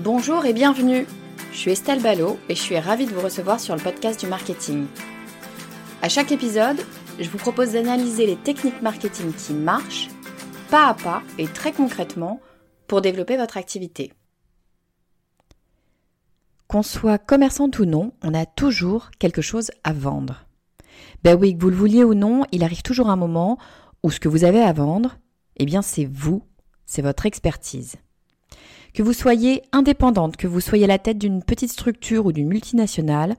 Bonjour et bienvenue. Je suis Estelle Ballot et je suis ravie de vous recevoir sur le podcast du marketing. À chaque épisode, je vous propose d'analyser les techniques marketing qui marchent, pas à pas et très concrètement, pour développer votre activité. Qu'on soit commerçant ou non, on a toujours quelque chose à vendre. Ben oui, que vous le vouliez ou non, il arrive toujours un moment où ce que vous avez à vendre, eh bien c'est vous, c'est votre expertise. Que vous soyez indépendante, que vous soyez la tête d'une petite structure ou d'une multinationale,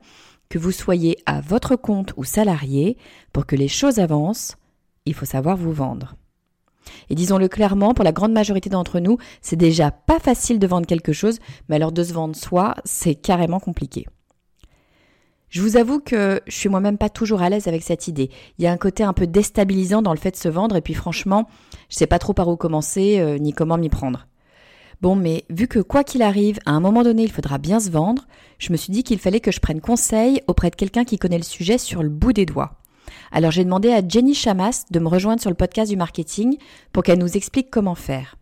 que vous soyez à votre compte ou salarié, pour que les choses avancent, il faut savoir vous vendre. Et disons-le clairement, pour la grande majorité d'entre nous, c'est déjà pas facile de vendre quelque chose, mais alors de se vendre soi, c'est carrément compliqué. Je vous avoue que je suis moi-même pas toujours à l'aise avec cette idée. Il y a un côté un peu déstabilisant dans le fait de se vendre et puis franchement, je sais pas trop par où commencer euh, ni comment m'y prendre. Bon, mais vu que quoi qu'il arrive, à un moment donné, il faudra bien se vendre, je me suis dit qu'il fallait que je prenne conseil auprès de quelqu'un qui connaît le sujet sur le bout des doigts. Alors j'ai demandé à Jenny Chamas de me rejoindre sur le podcast du marketing pour qu'elle nous explique comment faire.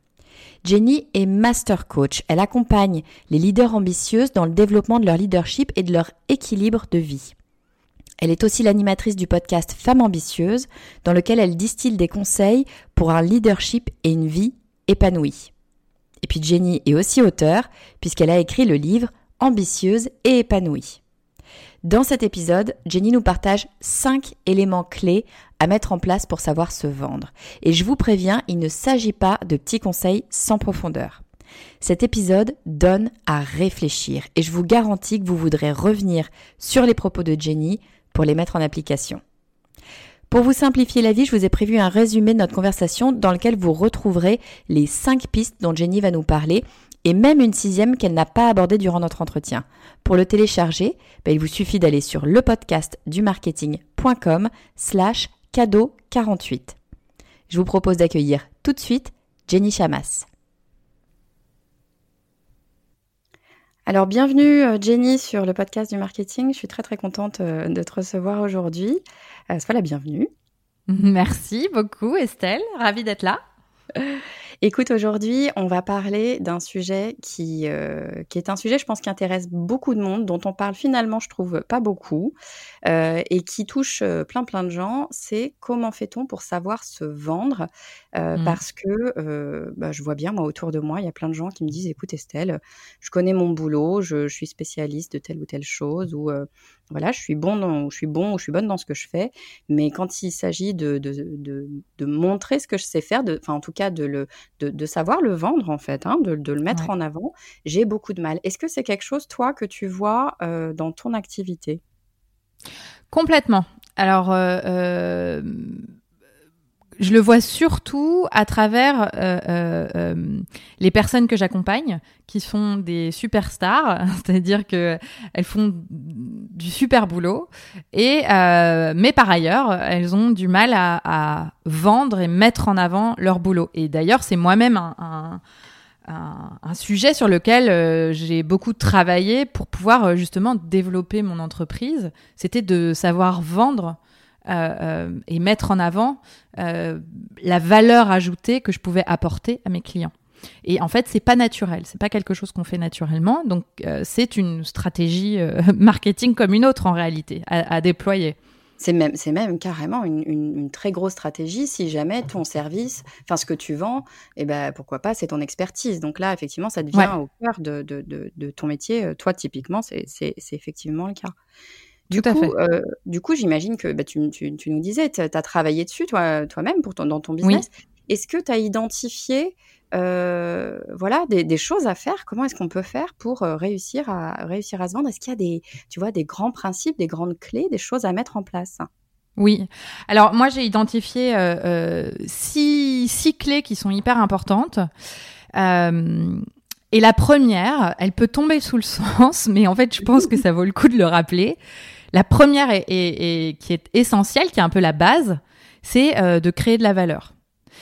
Jenny est master coach. Elle accompagne les leaders ambitieuses dans le développement de leur leadership et de leur équilibre de vie. Elle est aussi l'animatrice du podcast Femmes ambitieuses, dans lequel elle distille des conseils pour un leadership et une vie épanouie. Et puis Jenny est aussi auteure, puisqu'elle a écrit le livre Ambitieuse et épanouie. Dans cet épisode, Jenny nous partage 5 éléments clés à mettre en place pour savoir se vendre. Et je vous préviens, il ne s'agit pas de petits conseils sans profondeur. Cet épisode donne à réfléchir et je vous garantis que vous voudrez revenir sur les propos de Jenny pour les mettre en application. Pour vous simplifier la vie, je vous ai prévu un résumé de notre conversation dans lequel vous retrouverez les cinq pistes dont Jenny va nous parler et même une sixième qu'elle n'a pas abordée durant notre entretien. Pour le télécharger, ben, il vous suffit d'aller sur le podcast du marketing.com slash cadeau 48. Je vous propose d'accueillir tout de suite Jenny Chamas. Alors bienvenue euh, Jenny sur le podcast du marketing. Je suis très très contente euh, de te recevoir aujourd'hui. Euh, sois la bienvenue. Merci beaucoup Estelle, ravie d'être là. Écoute, aujourd'hui, on va parler d'un sujet qui, euh, qui est un sujet, je pense, qui intéresse beaucoup de monde, dont on parle finalement, je trouve, pas beaucoup, euh, et qui touche plein plein de gens. C'est comment fait-on pour savoir se vendre euh, mmh. Parce que bah, je vois bien, moi, autour de moi, il y a plein de gens qui me disent, écoute Estelle, je connais mon boulot, je, je suis spécialiste de telle ou telle chose, ou voilà, je suis bon, dans, je suis bon ou je suis bonne dans ce que je fais, mais quand il s'agit de, de, de, de, montrer ce que je sais faire, enfin en tout cas de, le, de, savoir le vendre en fait, hein, de, le mettre en avant, j'ai beaucoup de mal. Est-ce que c'est quelque chose, toi, que tu vois euh, dans ton activité? Complètement. Alors, euh, euh je le vois surtout à travers euh, euh, euh, les personnes que j'accompagne, qui sont des superstars, c'est-à-dire que elles font du super boulot, et mais par ailleurs, elles ont du mal à, vendre et mettre en avant leur boulot. Et d'ailleurs, c'est moi-même un, un, sujet sur lequel j'ai beaucoup travaillé pour pouvoir justement développer mon entreprise. C'était de savoir vendre euh, euh, et mettre en avant euh, la valeur ajoutée que je pouvais apporter à mes clients. Et en fait, c'est pas naturel, c'est pas quelque chose qu'on fait naturellement. Donc, euh, c'est une stratégie marketing comme une autre en réalité à, déployer. C'est même, c'est même carrément une, une, très grosse stratégie si jamais ton service, enfin ce que tu vends, et eh ben pourquoi pas, c'est ton expertise. Donc là, effectivement, ça devient au cœur de, de, de, de, ton métier. Toi, typiquement, c'est effectivement le cas. Du Tout coup, euh, du coup, j'imagine que bah, tu, tu, tu, nous disais, tu as travaillé dessus toi, toi-même pour ton, dans ton business. Est-ce que tu as identifié euh, voilà, des, choses à faire? Comment est-ce qu'on peut faire pour euh, réussir à réussir à se vendre? Est-ce qu'il y a des, tu vois, des grands principes, des grandes clés, des choses à mettre en place? Oui. Alors moi j'ai identifié euh, six, six, clés qui sont hyper importantes. et la première, elle peut tomber sous le sens, mais en fait je pense que ça vaut le coup de le rappeler. La première et qui est essentielle, qui est un peu la base, c'est de créer de la valeur.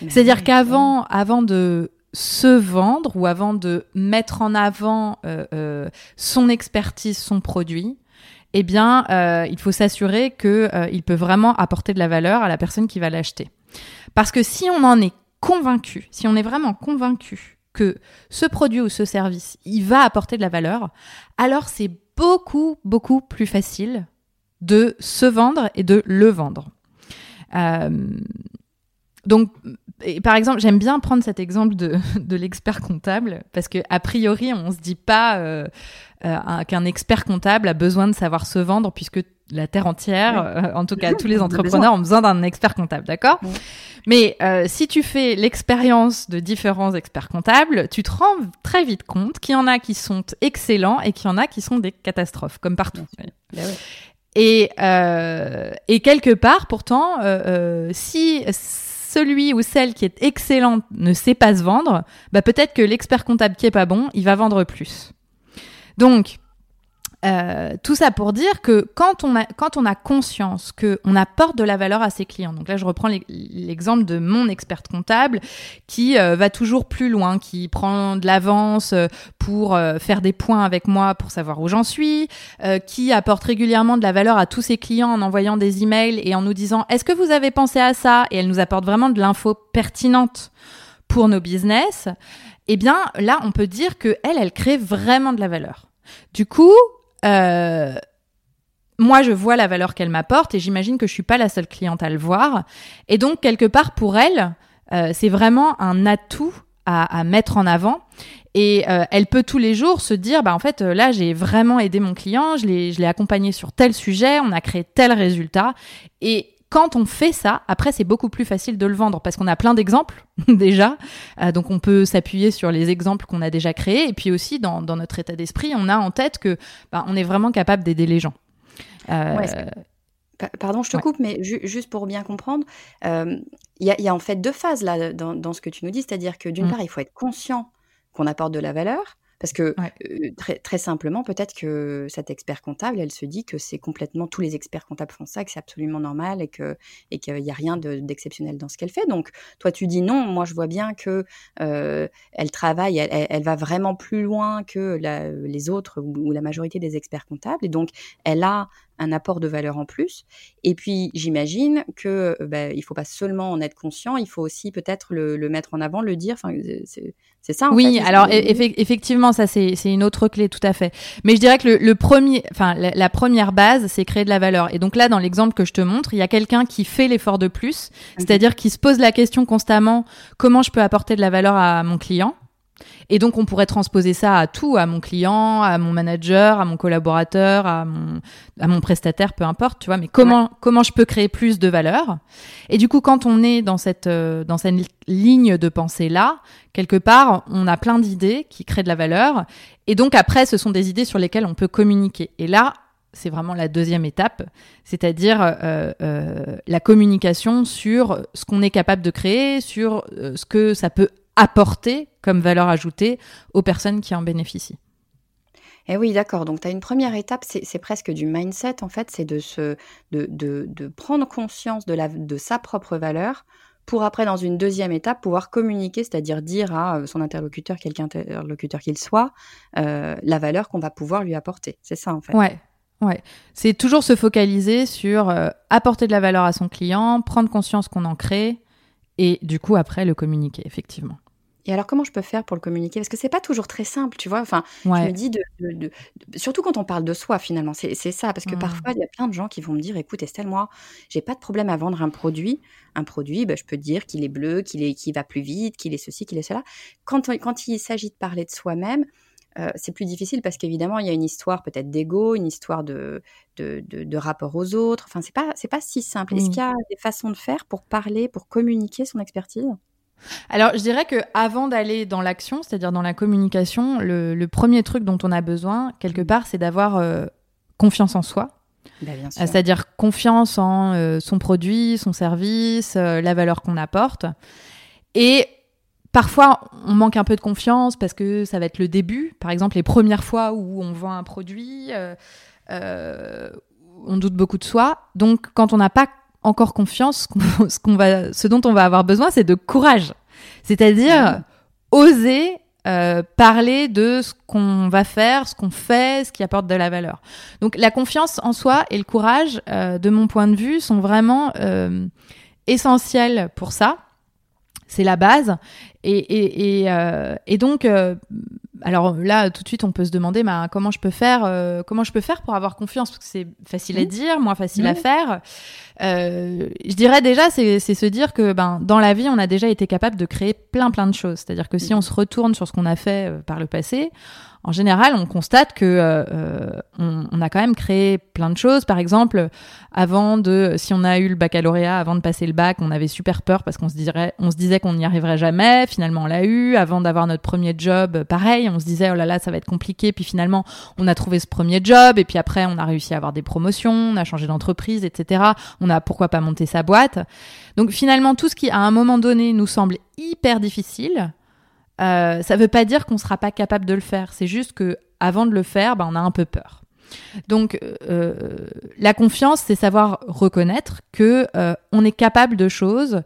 C'est-à-dire qu'avant, avant de se vendre ou avant de mettre en avant euh, euh, son expertise, son produit, eh bien, euh, il faut s'assurer qu'il peut vraiment apporter de la valeur à la personne qui va l'acheter. Parce que si on en est convaincu, si on est vraiment convaincu que ce produit ou ce service, il va apporter de la valeur, alors c'est beaucoup, beaucoup plus facile de se vendre et de le vendre. donc, par exemple, j'aime bien prendre cet exemple de, de l'expert comptable parce que a priori, on se dit pas euh, euh, qu'un expert comptable a besoin de savoir se vendre puisque la terre entière, euh, en tout cas tous les entrepreneurs ont besoin d'un expert comptable, d'accord? Mais si tu fais l'expérience de différents experts comptables, tu te rends très vite compte qu'il y en a qui sont excellents et qu'il y en a qui sont des catastrophes, comme partout. Et, et quelque part, pourtant, si celui ou celle qui est excellente ne sait pas se vendre, bah peut-être que l'expert comptable qui est pas bon, il va vendre plus. Donc, euh, tout ça pour dire que quand on a, quand on a conscience qu'on apporte de la valeur à ses clients, donc là je reprends l'exemple de mon experte comptable qui euh, va toujours plus loin, qui prend de l'avance euh, pour faire des points avec moi pour savoir où j'en suis, qui apporte régulièrement de la valeur à tous ses clients en envoyant des emails et en nous disant est-ce que vous avez pensé à ça? Et elle nous apporte vraiment de l'info pertinente pour nos business, eh bien là on peut dire que elle, elle crée vraiment de la valeur. Du coup, euh, moi, je vois la valeur qu'elle m'apporte et j'imagine que je suis pas la seule cliente à le voir. Et donc, quelque part, pour elle, euh, c'est vraiment un atout à, mettre en avant. Et euh, elle peut tous les jours se dire, bah en fait, là, j'ai vraiment aidé mon client, je l'ai, je l'ai accompagné sur tel sujet, on a créé tel résultat. Et quand on fait ça, après, c'est beaucoup plus facile de le vendre parce qu'on a plein d'exemples déjà. Euh, donc, on peut s'appuyer sur les exemples qu'on a déjà créés. Et puis aussi, dans, notre état d'esprit, on a en tête que bah, on est vraiment capable d'aider les gens. Euh, pardon, je te coupe, mais juste pour bien comprendre, euh, il y, a en fait deux phases là dans, ce que tu nous dis, c'est-à-dire que d'une mm. part, il faut être conscient qu'on apporte de la valeur, parce que très, très, simplement, peut-être que cette expert comptable, elle se dit que c'est complètement tous les experts comptables font ça, que c'est absolument normal et que et qu'il n'y a rien d'exceptionnel dans ce qu'elle fait. Donc toi, tu dis non. Moi, je vois bien que elle travaille, elle, va vraiment plus loin que les autres ou, la majorité des experts comptables. Et donc, elle a un apport de valeur en plus. Et puis, j'imagine que euh, bah, il faut pas seulement en être conscient, il faut aussi peut-être le, mettre en avant, le dire. Enfin, c'est ça. En oui, alors effectivement, ça c'est une autre clé, tout à fait. Mais je dirais que le, premier, enfin la, première base, c'est créer de la valeur. Et donc là, dans l'exemple que je te montre, il y a quelqu'un qui fait l'effort de plus, c'est-à-dire qui se pose la question constamment comment je peux apporter de la valeur à mon client? Et donc, on pourrait transposer ça à tout, à mon client, à mon manager, à mon collaborateur, à mon, à mon prestataire, peu importe, tu vois. Mais comment, comment je peux créer plus de valeur? Et du coup, quand on est dans cette, euh, dans cette ligne de pensée là, quelque part, on a plein d'idées qui créent de la valeur. Et donc, après, ce sont des idées sur lesquelles on peut communiquer. Et là, c'est vraiment la deuxième étape, c'est-à-dire euh, euh, la communication sur ce qu'on est capable de créer, sur ce que ça peut apporter comme valeur ajoutée aux personnes qui en bénéficient. Eh oui, d'accord. Donc, tu as une première étape, c'est presque du mindset, en fait, c'est de, se, de, de, prendre conscience de, la, de sa propre valeur pour après, dans une deuxième étape, pouvoir communiquer, c'est-à-dire dire à euh, son interlocuteur, quelque interlocuteur qu'il soit, euh, la valeur qu'on va pouvoir lui apporter. C'est ça, en fait. Ouais. Ouais, c'est toujours se focaliser sur euh, apporter de la valeur à son client, prendre conscience qu'on en crée et du coup après le communiquer effectivement. Et alors, comment je peux faire pour le communiquer? Parce que c'est pas toujours très simple, tu vois. Enfin, je me dis, de, surtout quand on parle de soi, finalement, c'est ça. Parce que mmh. parfois, il y a plein de gens qui vont me dire écoute, Estelle, moi, j'ai pas de problème à vendre un produit. Un produit, bah, je peux dire qu'il est bleu, qu'il est, va plus vite, qu'il est ceci, qu'il est cela. Quand, quand il s'agit de parler de soi-même, euh, c'est plus difficile parce qu'évidemment, il y a une histoire peut-être d'ego, une histoire de, de, rapport aux autres. Enfin, c'est pas, pas si simple. Est-ce qu'il y a des façons de faire pour parler, pour communiquer son expertise? Alors, je dirais que avant d'aller dans l'action, c'est-à-dire dans la communication, le, premier truc dont on a besoin, quelque part, c'est d'avoir euh, confiance en soi. Bah, c'est-à-dire confiance en euh, son produit, son service, la valeur qu'on apporte. Et Parfois, on manque un peu de confiance parce que ça va être le début. Par exemple, les premières fois où on vend un produit, euh, euh, on doute beaucoup de soi. Donc, quand on n'a pas encore confiance, ce, qu'on va, ce dont on va avoir besoin, c'est de courage. C'est-à-dire oser euh, parler de ce qu'on va faire, ce qu'on fait, ce qui apporte de la valeur. Donc, la confiance en soi et le courage, de mon point de vue, sont vraiment essentiels pour ça c'est la base. Et, et, et, euh, et donc, euh, alors là, tout de suite, on peut se demander bah, comment je peux faire, euh, comment je peux faire pour avoir confiance, parce que c'est facile à mmh. dire, moins facile à mmh. faire. je dirais déjà, c'est se dire que ben, dans la vie, on a déjà été capable de créer plein plein de choses. C'est-à-dire que si mmh. on se retourne sur ce qu'on a fait par le passé, en général, on constate que euh, euh, on, a quand même créé plein de choses. Par exemple, avant de, si on a eu le baccalauréat, avant de passer le bac, on avait super peur parce qu'on se dirait, on se disait qu'on n'y arriverait jamais. Finalement, on l'a eu. Avant d'avoir notre premier job, pareil, on se disait oh là là, ça va être compliqué. Puis finalement, on a trouvé ce premier job et puis après, on a réussi à avoir des promotions, on a changé d'entreprise, etc. On a pourquoi pas monter sa boîte. Donc finalement, tout ce qui à un moment donné nous semble hyper difficile euh, ça ne veut pas dire qu'on ne sera pas capable de le faire. C'est juste que avant de le faire, ben, on a un peu peur. Donc, euh, la confiance, c'est savoir reconnaître que euh, on est capable de choses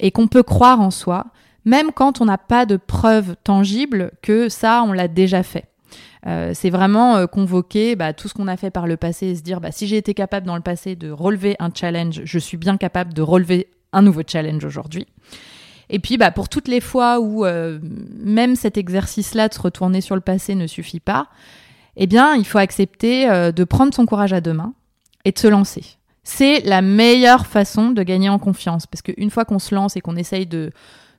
et qu'on peut croire en soi, même quand on n'a pas de preuves tangibles que ça, on l'a déjà fait. c'est vraiment convoquer bah, tout ce qu'on a fait par le passé et se dire bah, si j'ai été capable dans le passé de relever un challenge, je suis bien capable de relever un nouveau challenge aujourd'hui. Et puis, bah, pour toutes les fois où euh, même cet exercice-là de se retourner sur le passé ne suffit pas, eh bien, il faut accepter euh, de prendre son courage à deux mains et de se lancer. C'est la meilleure façon de gagner en confiance, parce qu'une fois qu'on se lance et qu'on essaye de,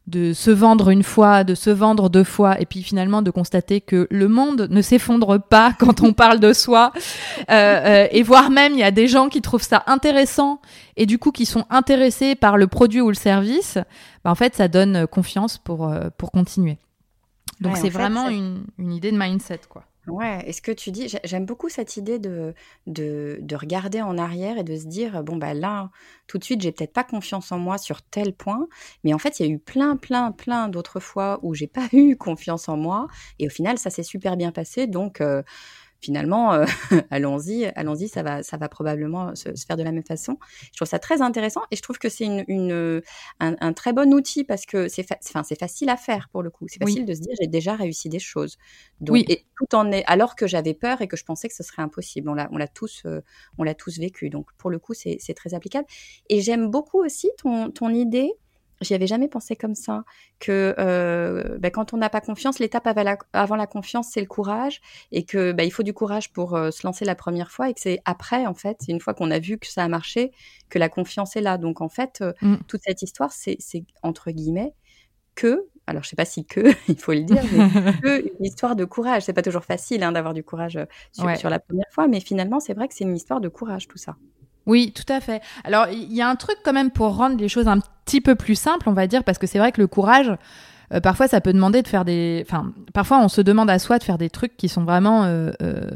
de se vendre une fois, de se vendre deux fois, et puis finalement de constater que le monde ne s'effondre pas quand on parle de soi, euh, euh, et voire même il y a des gens qui trouvent ça intéressant et du coup qui sont intéressés par le produit ou le service, bah, en fait ça donne confiance pour, euh, pour continuer. Donc c'est vraiment une, une idée de mindset quoi. Ouais, est-ce que tu dis, j'aime beaucoup cette idée de, de, de, regarder en arrière et de se dire, bon, bah là, tout de suite, j'ai peut-être pas confiance en moi sur tel point, mais en fait, il y a eu plein, plein, plein d'autres fois où j'ai pas eu confiance en moi, et au final, ça s'est super bien passé, donc, euh, finalement, euh, allons-y, allons-y, ça va, ça va probablement se, faire de la même façon. Je trouve ça très intéressant et je trouve que c'est une, une un, très bon outil parce que c'est, enfin, c'est facile à faire pour le coup. C'est facile de se dire j'ai déjà réussi des choses. Donc, oui. Et tout en est, alors que j'avais peur et que je pensais que ce serait impossible. On l'a, on l'a tous, euh, on l'a tous vécu. Donc pour le coup, c'est, c'est très applicable. Et j'aime beaucoup aussi ton, ton idée J'y avais jamais pensé comme ça, que euh, bah, quand on n'a pas confiance, l'étape avant la, confiance, c'est le courage, et que bah, il faut du courage pour euh, se lancer la première fois, et que c'est après, en fait, une fois qu'on a vu que ça a marché, que la confiance est là. Donc en fait, euh, mm. toute cette histoire, c'est entre guillemets que, alors je sais pas si que, il faut le dire, mais que une histoire de courage. C'est pas toujours facile hein, d'avoir du courage sur, sur la première fois, mais finalement, c'est vrai que c'est une histoire de courage tout ça. Oui, tout à fait. Alors, il y a un truc quand même pour rendre les choses un petit peu plus simples, on va dire, parce que c'est vrai que le courage, euh, parfois, ça peut demander de faire des. Enfin, parfois, on se demande à soi de faire des trucs qui sont vraiment. Euh, euh,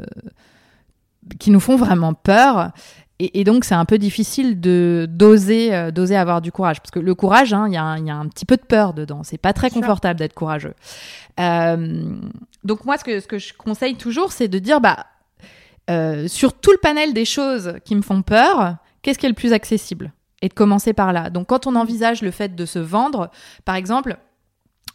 qui nous font vraiment peur. Et, donc, c'est un peu difficile de d'oser d'oser avoir du courage. Parce que le courage, hein, il y, a un petit peu de peur dedans. C'est pas très confortable d'être courageux. donc, moi, ce que, ce que je conseille toujours, c'est de dire bah, euh, sur tout le panel des choses qui me font peur, qu'est-ce qui est le plus accessible? Et de commencer par là. Donc quand on envisage le fait de se vendre, par exemple,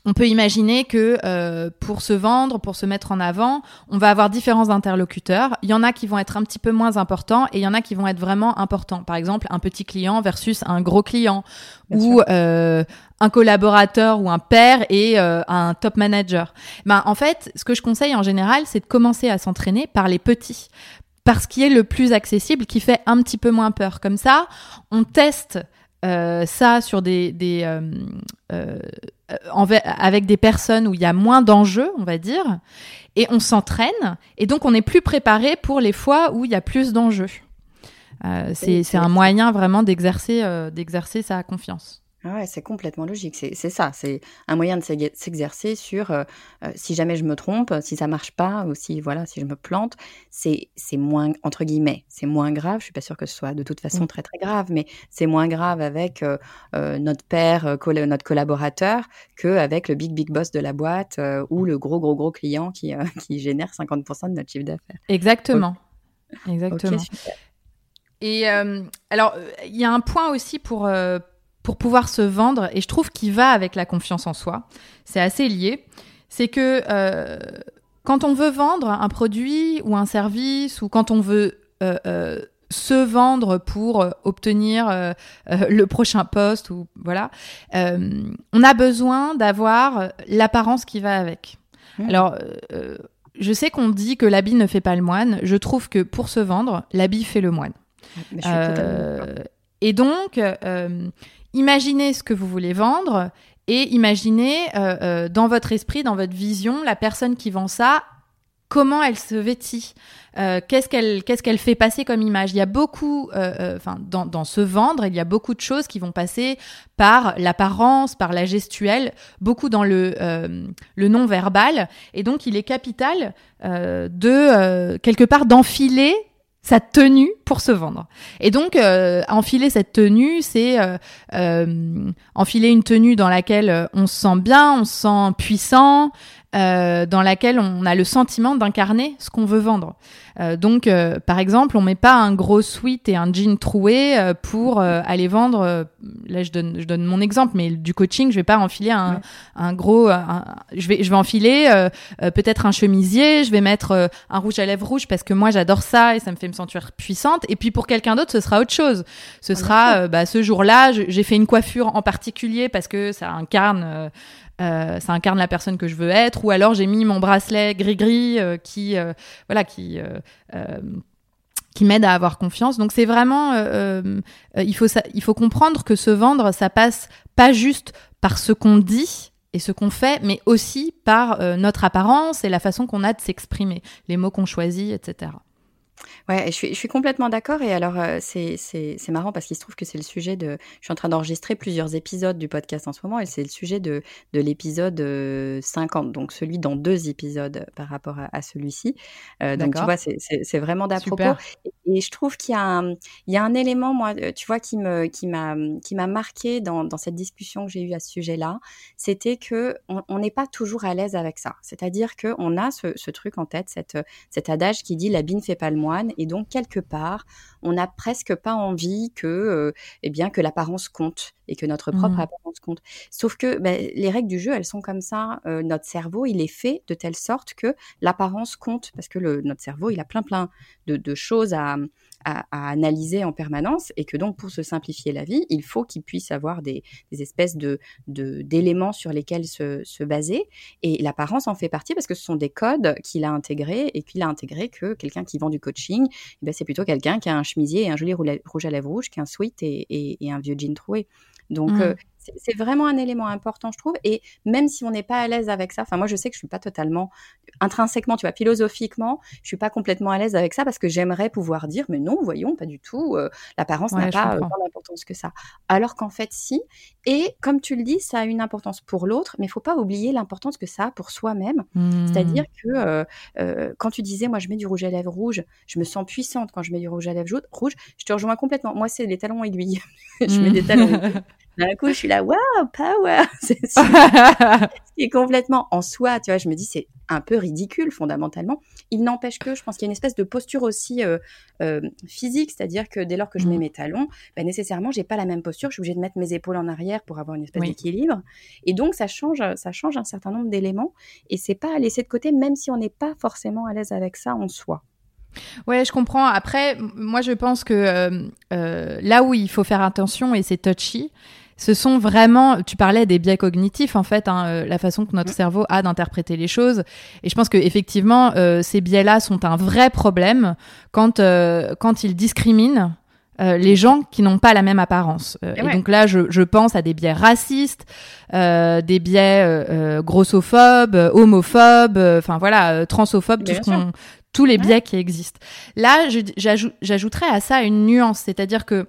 on peut imaginer que euh, pour se vendre, pour se mettre en avant, on va avoir différents interlocuteurs. Il y en a qui vont être un petit peu moins importants et il y en a qui vont être vraiment importants. Par exemple, un petit client versus un gros client ou euh, un collaborateur ou un père et euh, un top manager. Ben, en fait, ce que je conseille en général, c'est de commencer à s'entraîner par les petits parce qu'il est le plus accessible, qui fait un petit peu moins peur. Comme ça, on teste ça sur des, des avec des personnes où il y a moins d'enjeux, on va dire, et on s'entraîne, et donc on est plus préparé pour les fois où il y a plus d'enjeux. c'est un moyen vraiment d'exercer d'exercer sa confiance. Ah ouais, c'est complètement logique. C'est ça. C'est un moyen de s'exercer sur euh, euh, si jamais je me trompe, si ça marche pas, ou si voilà, si je me plante, c'est moins entre guillemets, c'est moins grave. Je suis pas sûre que ce soit de toute façon très très grave, mais c'est moins grave avec euh, notre père, notre collaborateur, que avec le big big boss de la boîte ou le gros gros gros client qui qui génère 50% de notre chiffre d'affaires. Exactement. Exactement. Et alors, il y a un point aussi pour pour pouvoir se vendre, et je trouve qu'il va avec la confiance en soi, c'est assez lié, c'est que euh, quand on veut vendre un produit ou un service, ou quand on veut euh, euh, se vendre pour obtenir le prochain poste, ou voilà, on a besoin d'avoir l'apparence qui va avec. Mmh. Alors, je sais qu'on dit que l'habit ne fait pas le moine. Je trouve que pour se vendre, l'habit fait le moine. et donc, imaginez ce que vous voulez vendre et imaginez euh, euh, dans votre esprit, dans votre vision, la personne qui vend ça, comment elle se vêtit, euh, qu'est-ce qu'elle qu'est-ce qu'elle fait passer comme image? Il y a beaucoup, enfin dans, dans se vendre, il y a beaucoup de choses qui vont passer par l'apparence, par la gestuelle, beaucoup dans le le non verbal, et donc il est capital de quelque part d'enfiler sa tenue pour se vendre. Et donc, euh, enfiler cette tenue, c'est euh, euh, enfiler une tenue dans laquelle on se sent bien, on se sent puissant, euh, dans laquelle on a le sentiment d'incarner ce qu'on veut vendre. Euh, donc, euh, par exemple, on met pas un gros sweat et un jean troué pour aller vendre. là, je donne, je donne mon exemple, mais du coaching, je vais pas enfiler un, un gros. je vais, je vais enfiler peut-être un chemisier. Je vais mettre un rouge à lèvres rouge parce que moi, j'adore ça et ça me fait me sentir puissante. Et puis pour quelqu'un d'autre, ce sera autre chose. Ce sera, bah, ce jour-là, j'ai fait une coiffure en particulier parce que ça incarne euh, ça incarne la personne que je veux être, ou alors j'ai mis mon bracelet gris-gris euh, qui, euh, voilà, qui qui m'aide à avoir confiance. Donc c'est vraiment, il faut il faut comprendre que se vendre, ça passe pas juste par ce qu'on dit et ce qu'on fait, mais aussi par notre apparence et la façon qu'on a de s'exprimer, les mots qu'on choisit, etc. Ouais, je suis, je suis complètement d'accord. Et alors, euh, c'est, c'est, c'est marrant parce qu'il se trouve que c'est le sujet de. Je suis en train d'enregistrer plusieurs épisodes du podcast en ce moment et c'est le sujet de, de l'épisode 50, euh, donc celui dans deux épisodes par rapport à, celui-ci. Euh, donc, tu vois, c'est, vraiment d'à propos. Et, je trouve qu'il y a un, il y a un élément, moi, tu vois, qui, me, qui, m'a, qui m'a marqué dans, dans cette discussion que j'ai eue à ce sujet-là. C'était que on n'est pas toujours à l'aise avec ça. C'est-à-dire qu'on a ce, ce truc en tête, cette, cet adage qui dit l'habit ne fait pas le et donc quelque part, on n'a presque pas envie que, euh, eh bien, que l'apparence compte et que notre propre mmh. apparence compte. Sauf que ben, les règles du jeu, elles sont comme ça. Euh, notre cerveau, il est fait de telle sorte que l'apparence compte parce que le, notre cerveau, il a plein plein de choses à à, analyser en permanence et que donc pour se simplifier la vie, il faut qu'il puisse avoir des, espèces de d'éléments sur lesquels se, baser et l'apparence en fait partie parce que ce sont des codes qu'il a intégrés et qu'il a intégré que quelqu'un qui vend du coaching, eh ben c'est plutôt quelqu'un qui a un chemisier et un joli rouge à lèvres rouge qu'un sweat et, et, un vieux jean troué. Donc, mmh. euh, c'est vraiment un élément important, je trouve. Et même si on n'est pas à l'aise avec ça, enfin, moi, je sais que je suis pas totalement, intrinsèquement, tu vois, philosophiquement, je suis pas complètement à l'aise avec ça parce que j'aimerais pouvoir dire, mais non, voyons, pas du tout, euh, l'apparence n'a pas euh, tant d'importance que ça. Alors qu'en fait, si. Et comme tu le dis, ça a une importance pour l'autre, mais il faut pas oublier l'importance que ça a pour soi-même. C'est-à-dire mmh. que euh, quand tu disais, moi, je mets du rouge à lèvres rouge, je me sens puissante quand je mets du rouge à lèvres rouge, je te rejoins complètement. Moi, c'est les talons aiguilles. je mets des talons. D'un coup, je suis là, wow, power C'est ce qui est complètement en soi, tu vois, je me dis, c'est un peu ridicule fondamentalement. Il n'empêche que je pense qu'il y a une espèce de posture aussi euh, euh, physique, c'est-à-dire que dès lors que je mets mmh. mes talons, ben, nécessairement, j'ai pas la même posture, je suis obligée de mettre mes épaules en arrière pour avoir une espèce d'équilibre. Et donc, ça change, ça change un certain nombre d'éléments. Et c'est pas à laisser de côté, même si on n'est pas forcément à l'aise avec ça en soi. Ouais, je comprends. Après, moi, je pense que euh, euh, là où il faut faire attention, et c'est touchy, ce sont vraiment, tu parlais des biais cognitifs en fait, hein, euh, la façon que notre cerveau a d'interpréter les choses. Et je pense que effectivement, ces biais-là sont un vrai problème quand quand ils discriminent les gens qui n'ont pas la même apparence. et, donc là, je, je, pense à des biais racistes, des biais grossophobes, homophobes, enfin voilà, transophobes, tout ce qu'on tous les biais qui existent. Là, j'ajouterais à ça une nuance, c'est-à-dire que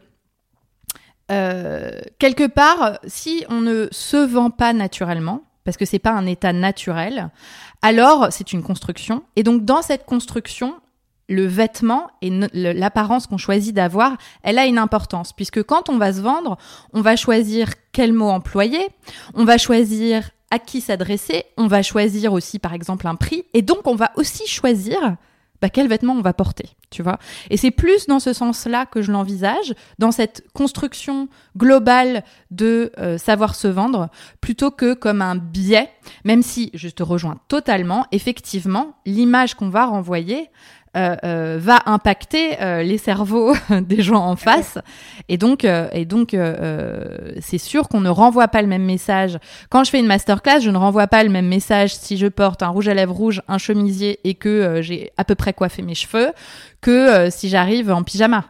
euh, quelque part, si on ne se vend pas naturellement, parce que c'est pas un état naturel, alors c'est une construction. Et donc dans cette construction, le vêtement et l'apparence qu'on choisit d'avoir, elle a une importance, puisque quand on va se vendre, on va choisir quel mot employer, on va choisir à qui s'adresser, on va choisir aussi par exemple un prix, et donc on va aussi choisir bah, quel vêtement on va porter, tu vois. Et c'est plus dans ce sens-là que je l'envisage, dans cette construction globale de euh, savoir se vendre, plutôt que comme un biais, même si je te rejoins totalement, effectivement, l'image qu'on va renvoyer, euh, euh, va impacter euh, les cerveaux des gens en face. Et donc, et donc, c'est sûr qu'on ne renvoie pas le même message. Quand je fais une masterclass, je ne renvoie pas le même message si je porte un rouge à lèvres rouge, un chemisier et que j'ai à peu près coiffé mes cheveux, que si j'arrive en pyjama.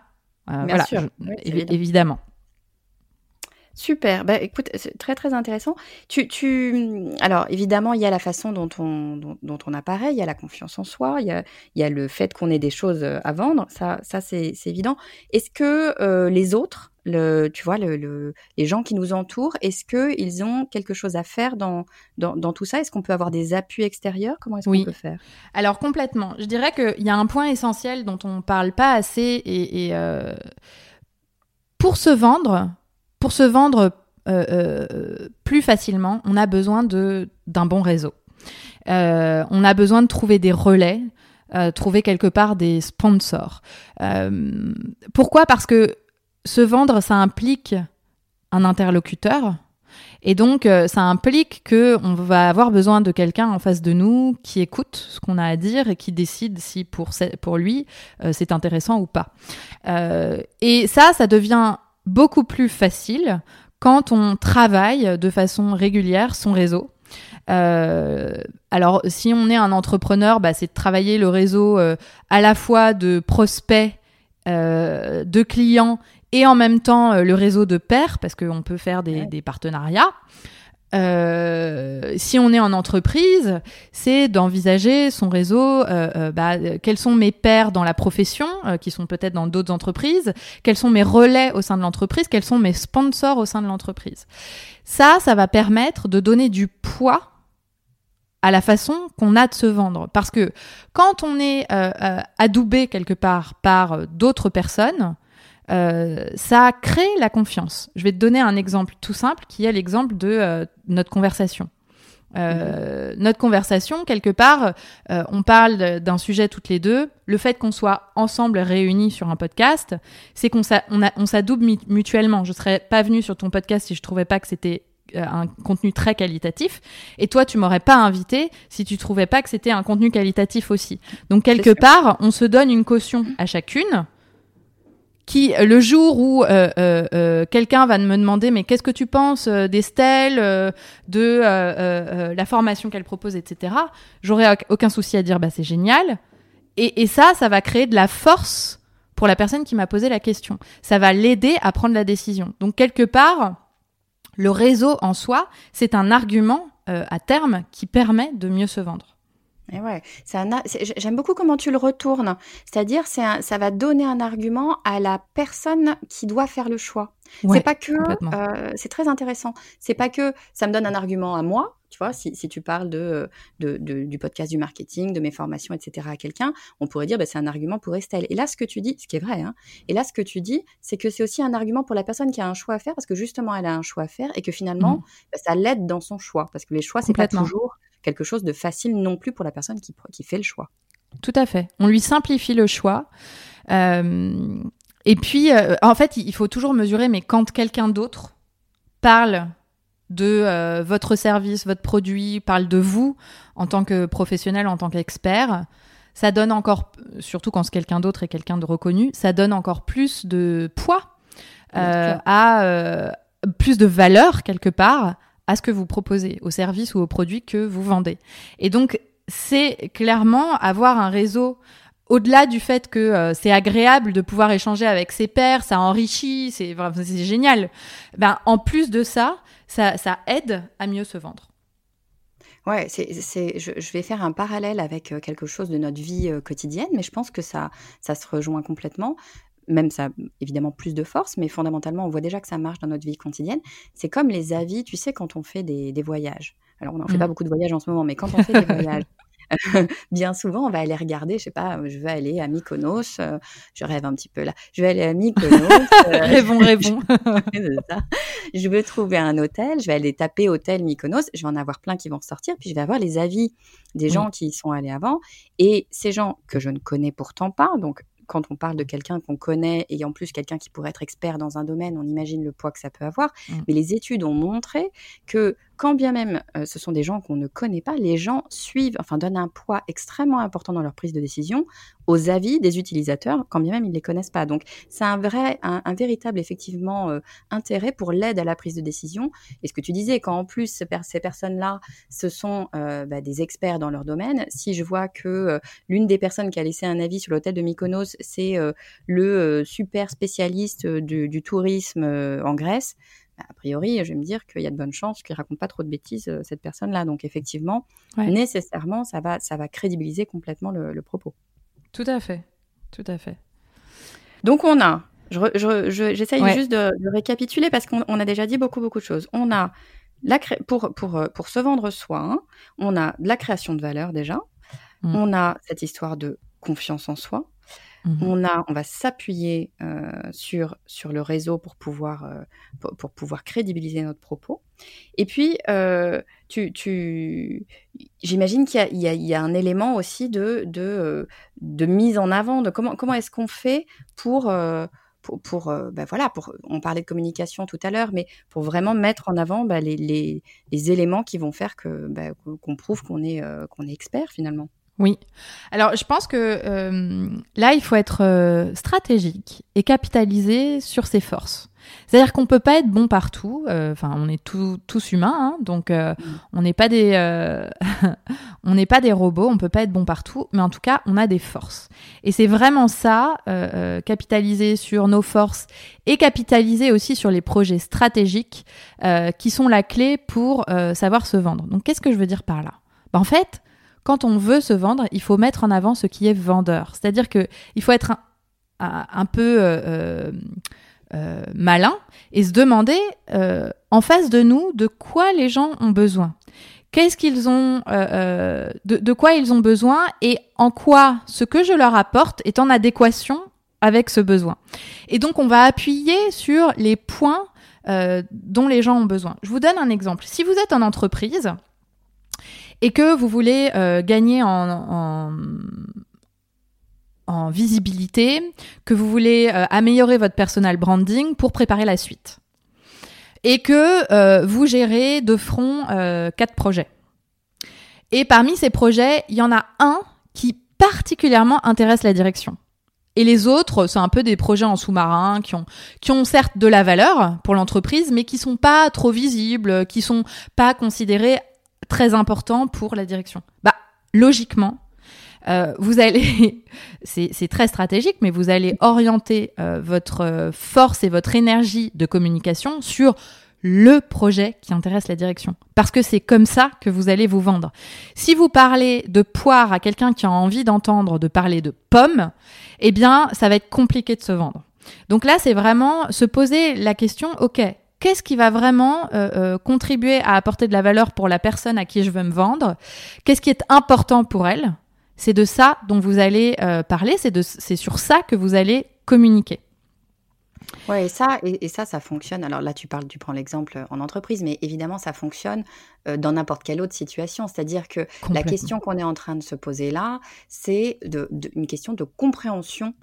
voilà, évidemment. Super. Bah, écoute, c'est très très intéressant. Tu, tu, alors évidemment, il y a la façon dont on, dont, on apparaît, il y a la confiance en soi, il y a, il y a le fait qu'on ait des choses à vendre. Ça, ça c'est, évident. Est-ce que euh, les autres, le, tu vois, le, les gens qui nous entourent, est-ce que ils ont quelque chose à faire dans, dans, dans tout ça? Est-ce qu'on peut avoir des appuis extérieurs? Comment est-ce qu'on peut faire? Alors complètement. Je dirais qu'il y a un point essentiel dont on parle pas assez et, et euh, pour se vendre pour se vendre euh, euh, plus facilement, on a besoin d'un bon réseau. Euh, on a besoin de trouver des relais, trouver quelque part des sponsors. pourquoi? Parce que se vendre, ça implique un interlocuteur. Et donc, ça implique que on va avoir besoin de quelqu'un en face de nous qui écoute ce qu'on a à dire et qui décide si pour, pour lui c'est intéressant ou pas. et ça, ça devient beaucoup plus facile quand on travaille de façon régulière son réseau. Euh, alors, si on est un entrepreneur, bah, c'est de travailler le réseau euh, à la fois de prospects, euh, de clients et en même temps le réseau de pairs, parce qu'on peut faire des, des partenariats. Euh, si on est en entreprise, c'est d'envisager son réseau. Euh, euh bah, quels sont mes pairs dans la profession, euh, qui sont peut-être dans d'autres entreprises Quels sont mes relais au sein de l'entreprise Quels sont mes sponsors au sein de l'entreprise Ça, ça va permettre de donner du poids à la façon qu'on a de se vendre. Parce que quand on est adoubé quelque part par d'autres personnes, euh, ça crée la confiance. Je vais te donner un exemple tout simple qui est l'exemple de euh, notre conversation. Euh, notre conversation, quelque part, on parle d'un sujet toutes les deux. Le fait qu'on soit ensemble réunis sur un podcast, c'est qu'on s'adouble mutuellement. Je serais pas venue sur ton podcast si je trouvais pas que c'était un contenu très qualitatif. Et toi, tu m'aurais pas invité si tu trouvais pas que c'était un contenu qualitatif aussi. Donc, quelque part, on se donne une caution à chacune qui le jour où euh, euh, euh, quelqu'un va me demander mais qu'est-ce que tu penses d'Estelle, de la formation qu'elle propose, etc. J'aurai aucun souci à dire bah c'est génial. Et, et, ça, ça va créer de la force pour la personne qui m'a posé la question. Ça va l'aider à prendre la décision. Donc quelque part, le réseau en soi, c'est un argument à terme qui permet de mieux se vendre. Et ouais, j'aime beaucoup comment tu le retournes. C'est-à-dire, c'est ça va donner un argument à la personne qui doit faire le choix. c'est pas que, euh, c'est très intéressant. C'est pas que ça me donne un argument à moi Tu vois, si, tu parles de, du podcast du marketing, de mes formations, etc. à quelqu'un, on pourrait dire, bah, c'est un argument pour Estelle. Et là, ce que tu dis, ce qui est vrai, hein, et là, ce que tu dis, c'est que c'est aussi un argument pour la personne qui a un choix à faire, parce que justement, elle a un choix à faire, et que finalement, mmh. bah, ça l'aide dans son choix, parce que les choix, c'est pas toujours quelque chose de facile non plus pour la personne qui, qui fait le choix. Tout à fait. On lui simplifie le choix. Euh, et puis, euh, en fait, il faut toujours mesurer, mais quand quelqu'un d'autre parle de euh, votre service, votre produit, parle de vous en tant que professionnel, en tant qu'expert, ça donne encore, surtout quand c'est quelqu'un d'autre et quelqu'un de reconnu, ça donne encore plus de poids, à plus de valeur quelque part à ce que vous proposez, au service ou au produit que vous vendez. Et donc, c'est clairement avoir un réseau au-delà du fait que euh, c'est agréable de pouvoir échanger avec ses pairs, ça enrichit, c'est génial. Ben, en plus de ça, ça, aide à mieux se vendre. Ouais, c'est, je, vais faire un parallèle avec euh, quelque chose de notre vie euh, quotidienne, mais je pense que ça, ça se rejoint complètement. Même ça a évidemment plus de force, mais fondamentalement, on voit déjà que ça marche dans notre vie quotidienne. C'est comme les avis, tu sais, quand on fait des, voyages. Alors, on n'en fait mmh. pas beaucoup de voyages en ce moment, mais quand on fait des voyages, bien souvent, on va aller regarder, je sais pas, je vais aller à Mykonos, euh, je rêve un petit peu là, je vais aller à Mykonos. Euh, rêvons, rêvons. je veux trouver un hôtel, je vais aller taper hôtel Mykonos, je vais en avoir plein qui vont ressortir, puis je vais avoir les avis des gens qui y sont allés avant. Et ces gens que je ne connais pourtant pas, donc quand on parle de quelqu'un qu'on connaît et en plus quelqu'un qui pourrait être expert dans un domaine, on imagine le poids que ça peut avoir. Mmh. Mais les études ont montré que quand bien même euh, ce sont des gens qu'on ne connaît pas, les gens suivent, enfin donnent un poids extrêmement important dans leur prise de décision aux avis des utilisateurs, quand bien même ils ne les connaissent pas. Donc c'est un vrai, un, véritable effectivement euh, intérêt pour l'aide à la prise de décision. Et ce que tu disais, quand en plus ces personnes-là, ce sont euh, bah, des experts dans leur domaine, si je vois que l'une des personnes qui a laissé un avis sur l'hôtel de Mykonos, c'est le super spécialiste du tourisme en Grèce, a priori, je vais me dire qu'il y a de bonnes chances qu'il raconte pas trop de bêtises, euh, cette personne-là. Donc, effectivement, nécessairement, ça va, ça va crédibiliser complètement le, propos. Tout à fait. Tout à fait. Donc, on a, j'essaye juste de, récapituler parce qu'on a déjà dit beaucoup, beaucoup de choses. On a, la pour, pour, euh, pour se vendre soi, hein, on a de la création de valeur déjà. Mm. On a cette histoire de confiance en soi. Mmh on, a, on va s'appuyer euh, sur, sur le réseau pour pouvoir, euh, pour, pouvoir crédibiliser notre propos. Et puis, euh, tu, tu, j'imagine qu'il y, y, a, un élément aussi de, de, de mise en avant, de comment, comment est-ce qu'on fait pour, pour, pour ben voilà, pour, on parlait de communication tout à l'heure, mais pour vraiment mettre en avant ben, les, les, les, éléments qui vont faire que, ben, qu'on prouve qu'on est, qu'on est expert finalement. Oui. Alors, je pense que euh, là, il faut être euh, stratégique et capitaliser sur ses forces. C'est-à-dire qu'on peut pas être bon partout. Euh, enfin, on est tous humains, hein, donc mm. on n'est pas des, on n'est pas des robots. On peut pas être bon partout, mais en tout cas, on a des forces. Et c'est vraiment ça, capitaliser sur nos forces et capitaliser aussi sur les projets stratégiques qui sont la clé pour savoir se vendre. Donc, qu'est-ce que je veux dire par là? Ben, En fait quand on veut se vendre, il faut mettre en avant ce qui est vendeur. C'est-à-dire que il faut être un, peu euh, euh, euh, malin et se demander en face de nous de quoi les gens ont besoin. Qu'est-ce qu'ils ont, de, quoi ils ont besoin et en quoi ce que je leur apporte est en adéquation avec ce besoin. Et donc on va appuyer sur les points dont les gens ont besoin. Je vous donne un exemple. Si vous êtes en entreprise, et que vous voulez euh, gagner en, visibilité, que vous voulez euh, améliorer votre personal branding pour préparer la suite. Et que euh, vous gérez de front quatre projets. Et parmi ces projets, il y en a un qui particulièrement intéresse la direction. Et les autres, c'est un peu des projets en sous-marin qui ont, qui ont certes de la valeur pour l'entreprise, mais qui sont pas trop visibles, qui sont pas considérés très important pour la direction Bah, logiquement, euh, vous allez, c'est très stratégique, mais vous allez orienter euh, votre force et votre énergie de communication sur le projet qui intéresse la direction. Parce que c'est comme ça que vous allez vous vendre. Si vous parlez de poire à quelqu'un qui a envie d'entendre de parler de pommes, eh bien, ça va être compliqué de se vendre. Donc là, c'est vraiment se poser la question, OK, qu'est-ce qui va vraiment contribuer à apporter de la valeur pour la personne à qui je veux me vendre, qu'est-ce qui est important pour elle? C'est de ça dont vous allez parler, c'est sur ça que vous allez communiquer. Ouais, et ça, et, ça, ça fonctionne. Alors là, tu parles, tu prends l'exemple en entreprise, mais évidemment, ça fonctionne dans n'importe quelle autre situation. C'est-à-dire que la question qu'on est en train de se poser là, c'est de, une question de compréhension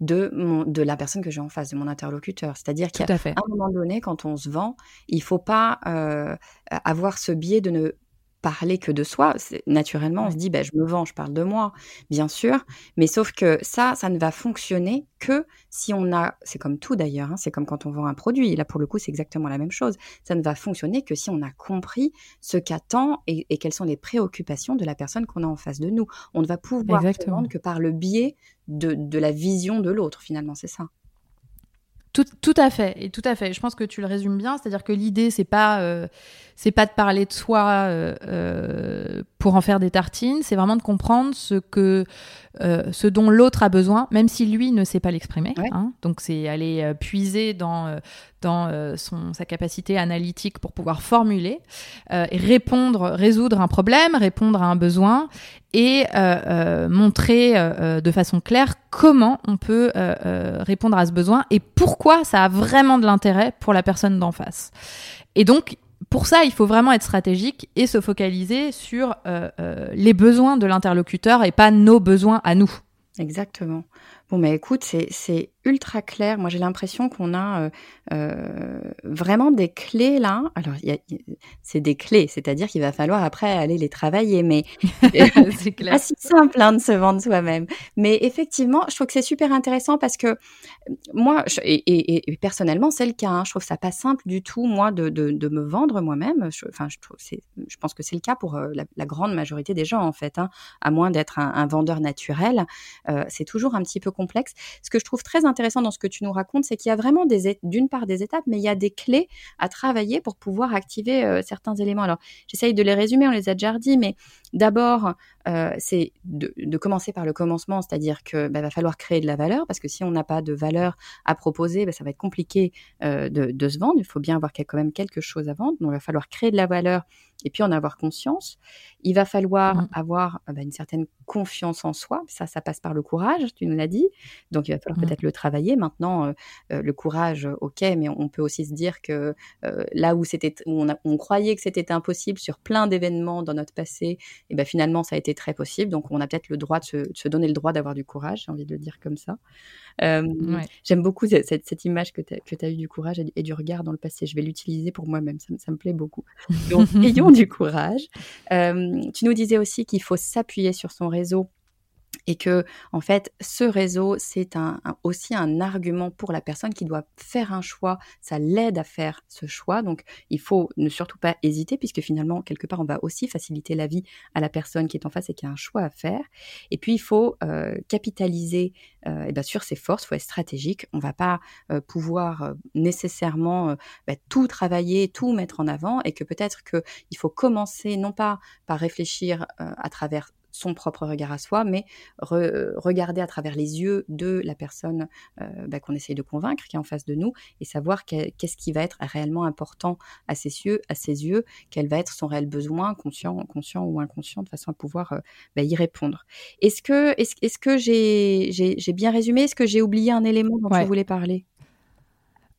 de, mon, de la personne que j'ai en face, de mon interlocuteur. C'est-à-dire qu'à un moment donné, quand on se vend, il faut pas avoir ce biais de ne parler que de soi. Naturellement, on se dit, bah, je me vends, je parle de moi, bien sûr. Mais sauf que ça, ça ne va fonctionner que si on a, c'est comme tout d'ailleurs, hein, c'est comme quand on vend un produit. Là, pour le coup, c'est exactement la même chose. Ça ne va fonctionner que si on a compris ce qu'attend et, quelles sont les préoccupations de la personne qu'on a en face de nous. On ne va pouvoir vendre que par le biais de, de la vision de l'autre, finalement, c'est ça. Tout, tout, à fait, et tout à fait. Je pense que tu le résumes bien, c'est-à-dire que l'idée, c'est pas, euh, c'est pas de parler de soi euh, euh, pour en faire des tartines, c'est vraiment de comprendre ce que, ce dont l'autre a besoin, même si lui ne sait pas l'exprimer. Hein. Donc c'est aller puiser dans dans son sa capacité analytique pour pouvoir formuler et répondre, résoudre un problème, répondre à un besoin et montrer de façon claire comment on peut répondre à ce besoin et pourquoi ça a vraiment de l'intérêt pour la personne d'en face. Et donc, pour ça, il faut vraiment être stratégique et se focaliser sur euh, euh, les besoins de l'interlocuteur et pas nos besoins à nous. Exactement. Bon, mais écoute, c'est ultra clair. Moi, j'ai l'impression qu'on a euh, euh, vraiment des clés là. Alors, c'est des clés, c'est-à-dire qu'il va falloir après aller les travailler, mais c'est pas si simple hein, de se vendre soi-même. Mais effectivement, je trouve que c'est super intéressant parce que moi, et, et, personnellement, c'est le cas. Hein, je trouve ça pas simple du tout, moi, de, de, de me vendre moi-même. Enfin, je, je pense que c'est le cas pour euh, la, grande majorité des gens, en fait. Hein, à moins d'être un, un, vendeur naturel, euh, c'est toujours un petit peu complexe. Ce que je trouve très intéressant dans ce que tu nous racontes, c'est qu'il y a vraiment d'une part des étapes, mais il y a des clés à travailler pour pouvoir activer euh, certains éléments. Alors, j'essaye de les résumer, on les a déjà dit, mais d'abord, euh, c'est de, commencer par le commencement, c'est-à-dire que bah, va falloir créer de la valeur, parce que si on n'a pas de valeur à proposer, bah, ça va être compliqué euh, de, de, se vendre. Il faut bien avoir quand même quelque chose à vendre. Donc, il va falloir créer de la valeur et puis en avoir conscience. Il va falloir mmh. avoir euh, bah, une certaine confiance en soi. Ça, ça passe par le courage, tu nous l'as dit. Donc il va falloir mmh. peut-être le travailler. Maintenant, euh, le courage, ok, mais on peut aussi se dire que là où c'était, on, on, croyait que c'était impossible sur plein d'événements dans notre passé, et ben finalement ça a été très possible. Donc on a peut-être le droit de se, de se donner le droit d'avoir du courage. J'ai envie de le dire comme ça. J'aime beaucoup cette, cette, image que tu as, eue du courage et, du regard dans le passé. Je vais l'utiliser pour moi-même, ça, ça, me plaît beaucoup. Donc, ayons du courage. tu nous disais aussi qu'il faut s'appuyer sur son réseau et que en fait ce réseau c'est aussi un argument pour la personne qui doit faire un choix ça l'aide à faire ce choix. Donc il faut ne surtout pas hésiter puisque finalement quelque part on va aussi faciliter la vie à la personne qui est en face et qui a un choix à faire. Et puis il faut euh, capitaliser et bien sur ses forces il faut être stratégique on va pas euh, pouvoir euh, nécessairement bah, tout travailler tout mettre en avant et que peut-être que il faut commencer non pas par réfléchir à travers son propre regard à soi, mais regarder à travers les yeux de la personne euh, bah, qu'on essaye de convaincre, qui est en face de nous, et savoir qu'est-ce qui va être réellement important à ses yeux, à ses yeux, quel va être son réel besoin, conscient, conscient ou inconscient, de façon à pouvoir euh, bah, y répondre. Est-ce que, est-ce, que j'ai, bien résumé Est-ce que j'ai oublié un élément dont tu voulais parler?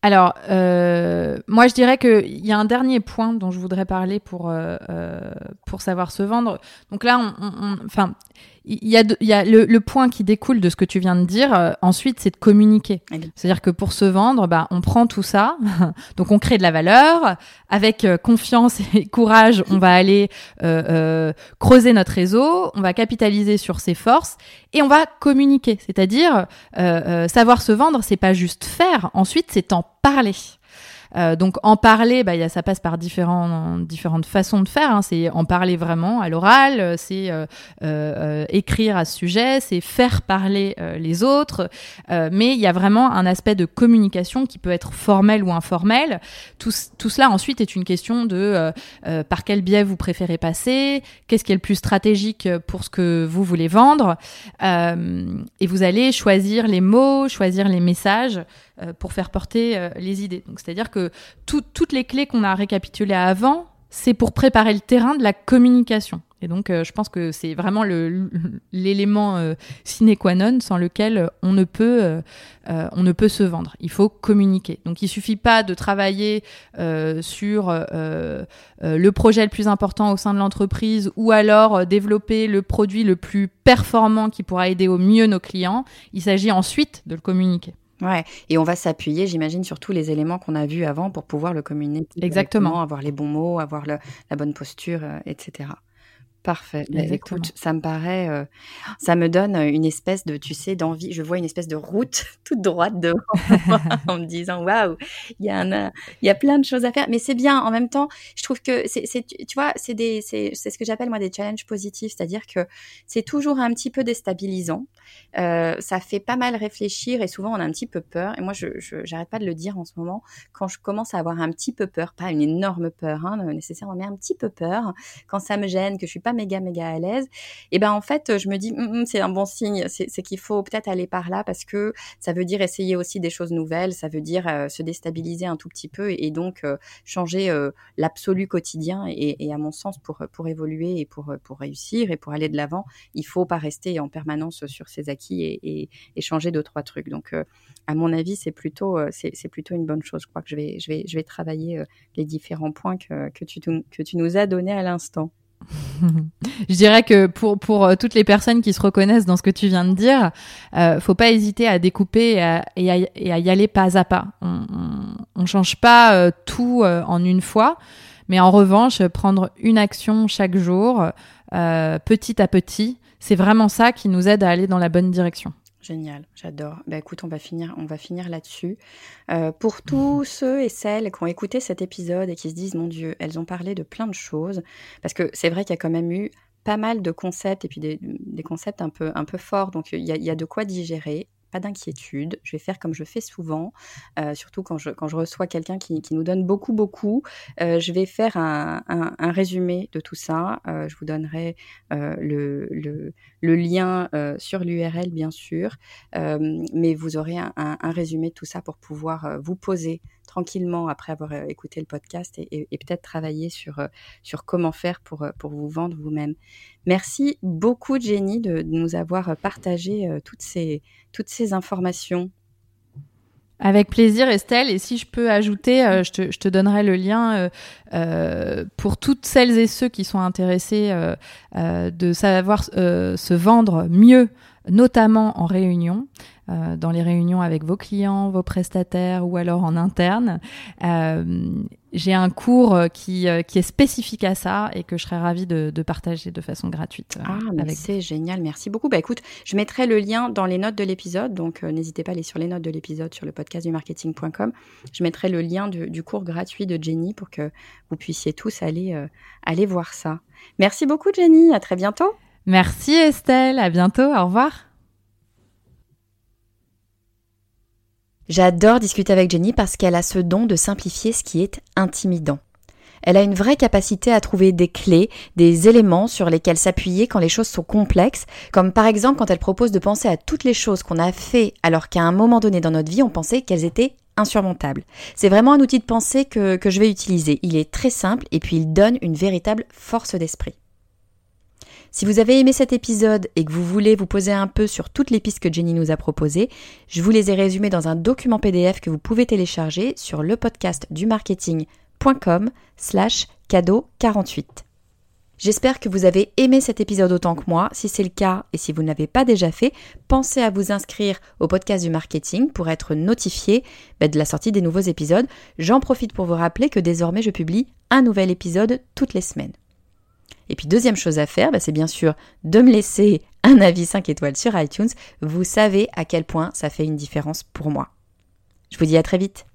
Alors, euh, moi, je dirais qu'il y a un dernier point dont je voudrais parler pour, euh, euh, pour savoir se vendre. Donc là, on, il y a, il y a le, le, point qui découle de ce que tu viens de dire. Euh, ensuite, c'est de communiquer. C'est-à-dire que pour se vendre, bah, on prend tout ça, donc on crée de la valeur. Avec euh, confiance et courage, on va aller euh, euh, creuser notre réseau, on va capitaliser sur ses forces et on va communiquer. C'est-à-dire savoir se vendre, c'est pas juste faire. Ensuite, c'est en parler. Euh, donc en parler, bah, y a, ça passe par différents, différentes façons de faire. Hein. C'est en parler vraiment à l'oral, euh, c'est euh, euh, écrire à ce sujet, c'est faire parler les autres. mais il y a vraiment un aspect de communication qui peut être formel ou informel. Tout, tout cela ensuite est une question de par quel biais vous préférez passer, qu'est-ce qui est le plus stratégique pour ce que vous voulez vendre. et vous allez choisir les mots, choisir les messages pour faire porter les idées. Donc c'est-à-dire que toutes les clés qu'on a récapitulées avant, c'est pour préparer le terrain de la communication. Et donc, euh, je pense que c'est vraiment l'élément euh, sine qua non sans lequel on ne peut, euh, on ne peut se vendre. Il faut communiquer. Donc, il suffit pas de travailler sur le projet le plus important au sein de l'entreprise ou alors développer le produit le plus performant qui pourra aider au mieux nos clients. Il s'agit ensuite de le communiquer. Ouais, et on va s'appuyer, j'imagine, sur tous les éléments qu'on a vus avant pour pouvoir le communiquer. Exactement. Avoir les bons mots, avoir la bonne posture, etc. Parfait. Bah, écoute, ça me paraît, euh, ça me donne une espèce de, tu sais, d'envie. Je vois une espèce de route toute droite devant en me disant, waouh, il y a il y a plein de choses à faire. Mais c'est bien. En même temps, je trouve que c'est, tu vois, c'est des, c'est, ce que j'appelle moi des challenges positifs, c'est-à-dire que c'est toujours un petit peu déstabilisant. Euh, ça fait pas mal réfléchir et souvent on a un petit peu peur. Et moi, je, je j'arrête pas de le dire en ce moment. Quand je commence à avoir un petit peu peur, pas une énorme peur, hein, nécessairement, mais un petit peu peur, quand ça me gêne, que je suis pas méga méga à l'aise, et ben en fait je me dis hum, hum, c'est un bon signe, c'est qu'il faut peut-être aller par là parce que ça veut dire essayer aussi des choses nouvelles, ça veut dire euh, se déstabiliser un tout petit peu et, donc euh, changer euh, l'absolu quotidien et, à mon sens pour pour évoluer et pour pour réussir et pour aller de l'avant, il faut pas rester en permanence sur ses acquis et, changer deux trois trucs. Donc à mon avis, c'est plutôt, c'est plutôt une bonne chose. Je crois que je vais, je vais, je vais travailler les différents points que, que, tu, que tu nous as donnés à l'instant. je dirais que pour pour euh, toutes les personnes qui se reconnaissent dans ce que tu viens de dire, euh, faut pas hésiter à découper et à, y aller pas à pas. On, on, change pas euh, tout euh, en une fois, mais en revanche, prendre une action chaque jour, petit à petit, c'est vraiment ça qui nous aide à aller dans la bonne direction. Génial, j'adore. Bah écoute, on va finir, on va finir là-dessus. Euh, pour tous ceux et celles qui ont écouté cet épisode et qui se disent, mon Dieu, elles ont parlé de plein de choses, parce que c'est vrai qu'il y a quand même eu pas mal de concepts et puis des, concepts un peu, un peu forts, donc il y, a, il y a de quoi digérer d'inquiétude. Je vais faire comme je fais souvent, euh, surtout quand je, reçois quelqu'un qui, nous donne beaucoup, beaucoup. Euh, je vais faire un, résumé de tout ça. Euh, je vous donnerai le, lien sur l'URL, bien sûr, mais vous aurez un, un, résumé de tout ça pour pouvoir vous poser tranquillement après avoir écouté le podcast et, peut-être travailler sur, sur comment faire pour, pour vous vendre vous-même. Merci beaucoup, Jenny, de, de nous avoir partagé toutes ces toutes ces informations avec plaisir, Estelle. Et si je peux ajouter, euh, je, te, je, te, donnerai le lien euh, euh, pour toutes celles et ceux qui sont intéressés de savoir se vendre mieux, notamment en réunion. dans les réunions avec vos clients, vos prestataires ou alors en interne j'ai un cours euh, qui, euh, qui est spécifique à ça et que je serais ravie de, de partager de façon gratuite. Euh, ah, c'est génial, merci beaucoup. Bah écoute, je mettrai le lien dans les notes de l'épisode, donc n'hésitez pas à aller sur les notes de l'épisode sur le podcast du marketing.com. Je mettrai le lien du, du, cours gratuit de Jenny pour que vous puissiez tous aller, aller voir ça. Merci beaucoup Jenny, à très bientôt. Merci Estelle, à bientôt, au revoir. J'adore discuter avec Jenny parce qu'elle a ce don de simplifier ce qui est intimidant. Elle a une vraie capacité à trouver des clés, des éléments sur lesquels s'appuyer quand les choses sont complexes, comme par exemple quand elle propose de penser à toutes les choses qu'on a fait alors qu'à un moment donné dans notre vie on pensait qu'elles étaient insurmontables. C'est vraiment un outil de pensée que, que je vais utiliser. Il est très simple et puis il donne une véritable force d'esprit. Si vous avez aimé cet épisode et que vous voulez vous poser un peu sur toutes les pistes que Jenny nous a proposées, je vous les ai résumées dans un document PDF que vous pouvez télécharger sur le podcast du marketing.com slash cadeau 48. J'espère que vous avez aimé cet épisode autant que moi. Si c'est le cas et si vous ne l'avez pas déjà fait, pensez à vous inscrire au podcast du marketing pour être notifié bah, de la sortie des nouveaux épisodes. J'en profite pour vous rappeler que désormais je publie un nouvel épisode toutes les semaines. Et puis deuxième chose à faire, bah, c'est bien sûr de me laisser un avis 5 étoiles sur iTunes. Vous savez à quel point ça fait une différence pour moi. Je vous dis à très vite.